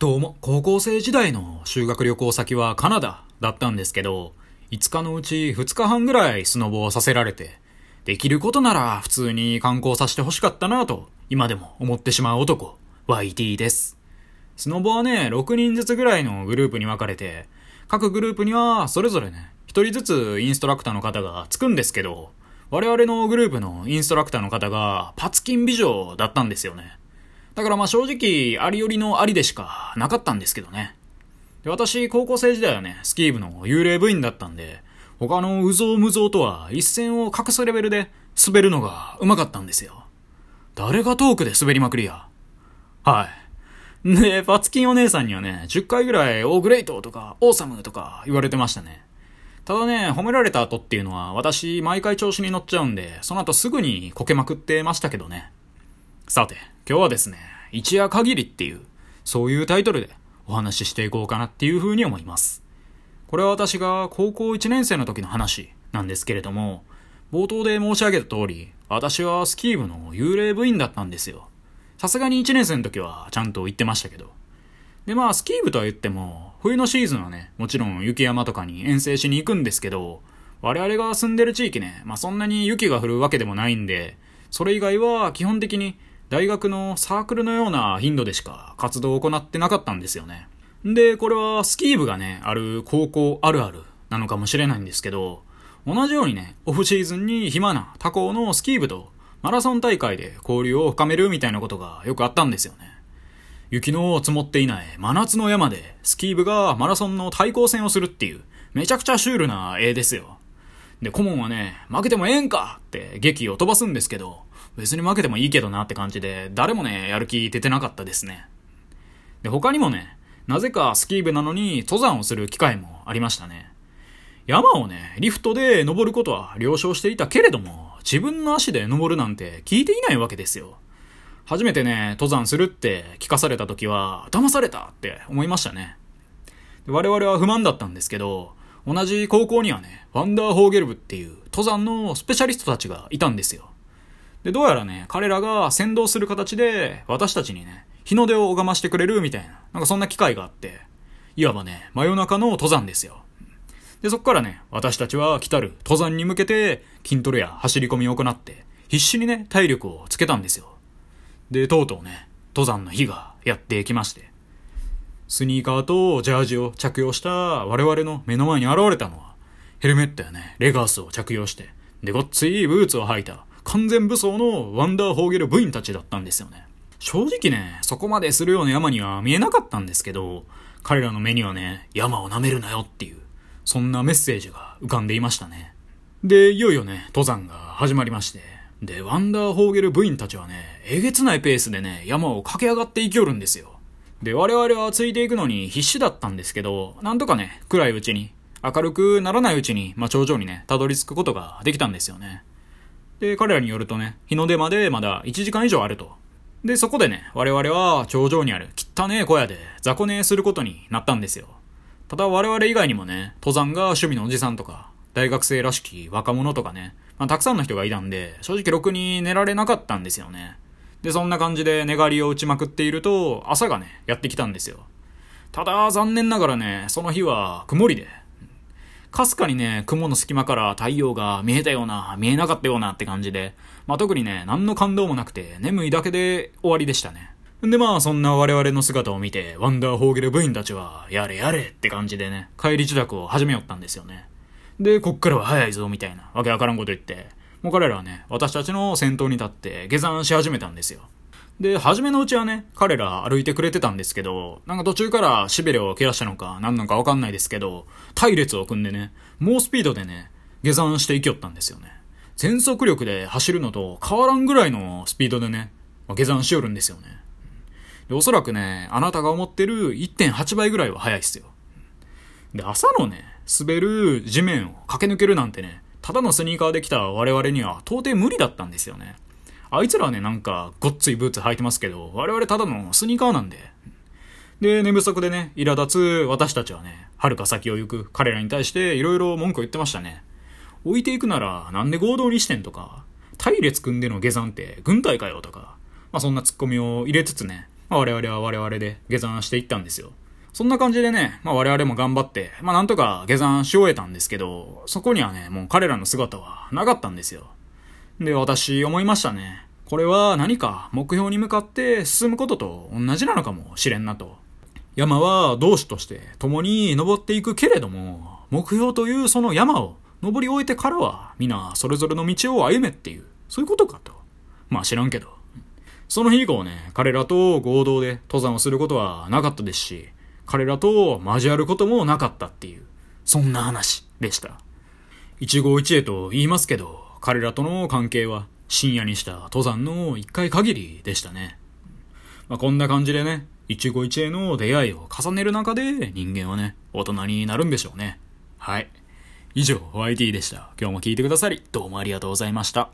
どうも、高校生時代の修学旅行先はカナダだったんですけど、5日のうち2日半ぐらいスノボをさせられて、できることなら普通に観光させて欲しかったなと、今でも思ってしまう男、YT です。スノボはね、6人ずつぐらいのグループに分かれて、各グループにはそれぞれね、1人ずつインストラクターの方がつくんですけど、我々のグループのインストラクターの方がパツキン美女だったんですよね。だからまあ正直、ありよりのありでしかなかったんですけどね。で私、高校生時代はね、スキー部の幽霊部員だったんで、他のうぞうむぞうとは一線を画すレベルで滑るのが上手かったんですよ。誰がトークで滑りまくりや。はい。で、パツキンお姉さんにはね、10回ぐらいオーグレイトとかオーサムとか言われてましたね。ただね、褒められた後っていうのは私毎回調子に乗っちゃうんで、その後すぐにこけまくってましたけどね。さて、今日はですね、一夜限りっていう、そういうタイトルでお話ししていこうかなっていうふうに思います。これは私が高校1年生の時の話なんですけれども、冒頭で申し上げた通り、私はスキー部の幽霊部員だったんですよ。さすがに1年生の時はちゃんと言ってましたけど。でまあ、スキー部とは言っても、冬のシーズンはね、もちろん雪山とかに遠征しに行くんですけど、我々が住んでる地域ね、まあそんなに雪が降るわけでもないんで、それ以外は基本的に大学のサークルのような頻度でしか活動を行ってなかったんですよね。で、これはスキー部がね、ある高校あるあるなのかもしれないんですけど、同じようにね、オフシーズンに暇な他校のスキー部とマラソン大会で交流を深めるみたいなことがよくあったんですよね。雪の積もっていない真夏の山でスキー部がマラソンの対抗戦をするっていうめちゃくちゃシュールな絵ですよ。で、顧問はね、負けてもええんかって劇を飛ばすんですけど、別に負けてもいいけどなって感じで、誰もね、やる気出てなかったですね。で、他にもね、なぜかスキー部なのに登山をする機会もありましたね。山をね、リフトで登ることは了承していたけれども、自分の足で登るなんて聞いていないわけですよ。初めてね、登山するって聞かされた時は、騙されたって思いましたね。我々は不満だったんですけど、同じ高校にはね、ワンダーホーゲル部っていう登山のスペシャリストたちがいたんですよ。で、どうやらね、彼らが先導する形で、私たちにね、日の出を拝ましてくれるみたいな、なんかそんな機会があって、いわばね、真夜中の登山ですよ。で、そっからね、私たちは来たる登山に向けて、筋トレや走り込みを行って、必死にね、体力をつけたんですよ。で、とうとうね、登山の日がやってきまして、スニーカーとジャージを着用した我々の目の前に現れたのは、ヘルメットやね、レガースを着用して、で、ごっついブーツを履いた、完全武装のワンダーホーゲル部員たちだったんですよね。正直ね、そこまでするような山には見えなかったんですけど、彼らの目にはね、山を舐めるなよっていう、そんなメッセージが浮かんでいましたね。で、いよいよね、登山が始まりまして、で、ワンダーホーゲル部員たちはね、えげつないペースでね、山を駆け上がっていきよるんですよ。で、我々はついていくのに必死だったんですけど、なんとかね、暗いうちに、明るくならないうちに、まあ、頂上にね、たどり着くことができたんですよね。で、彼らによるとね、日の出までまだ1時間以上あると。で、そこでね、我々は頂上にある汚ねえ小屋で雑魚寝することになったんですよ。ただ我々以外にもね、登山が趣味のおじさんとか、大学生らしき若者とかね、まあ、たくさんの人がいたんで、正直ろくに寝られなかったんですよね。で、そんな感じで寝返りを打ちまくっていると、朝がね、やってきたんですよ。ただ、残念ながらね、その日は曇りで、かすかにね、雲の隙間から太陽が見えたような、見えなかったようなって感じで、まあ、特にね、何の感動もなくて、眠いだけで終わりでしたね。でまあ、そんな我々の姿を見て、ワンダーホーゲル部員たちは、やれやれって感じでね、帰り自宅を始めよったんですよね。で、こっからは早いぞ、みたいな、わけわからんこと言って、もう彼らはね、私たちの先頭に立って下山し始めたんですよ。で、初めのうちはね、彼ら歩いてくれてたんですけど、なんか途中からしびれを切らしたのか、何なのかわかんないですけど、隊列を組んでね、猛スピードでね、下山していきよったんですよね。全速力で走るのと変わらんぐらいのスピードでね、下山しよるんですよね。で、おそらくね、あなたが思ってる1.8倍ぐらいは速いっすよ。で、朝のね、滑る地面を駆け抜けるなんてね、ただのスニーカーで来た我々には到底無理だったんですよね。あいつらはね、なんか、ごっついブーツ履いてますけど、我々ただのスニーカーなんで。で、寝不足でね、苛立つ私たちはね、遥か先を行く彼らに対して色々文句を言ってましたね。置いていくなら、なんで合同にしてんとか、隊列組んでの下山って軍隊かよとか、まあそんなツッコミを入れつつね、まあ、我々は我々で下山していったんですよ。そんな感じでね、まあ我々も頑張って、まあなんとか下山し終えたんですけど、そこにはね、もう彼らの姿はなかったんですよ。で、私思いましたね。これは何か目標に向かって進むことと同じなのかもしれんなと。山は同志として共に登っていくけれども、目標というその山を登り終えてからは皆それぞれの道を歩めっていう、そういうことかと。まあ知らんけど。その日以降ね、彼らと合同で登山をすることはなかったですし、彼らと交わることもなかったっていう、そんな話でした。一期一会と言いますけど、彼らとの関係は深夜にした登山の一回限りでしたね。まあ、こんな感じでね、一期一会の出会いを重ねる中で人間はね、大人になるんでしょうね。はい。以上、YT でした。今日も聞いてくださり、どうもありがとうございました。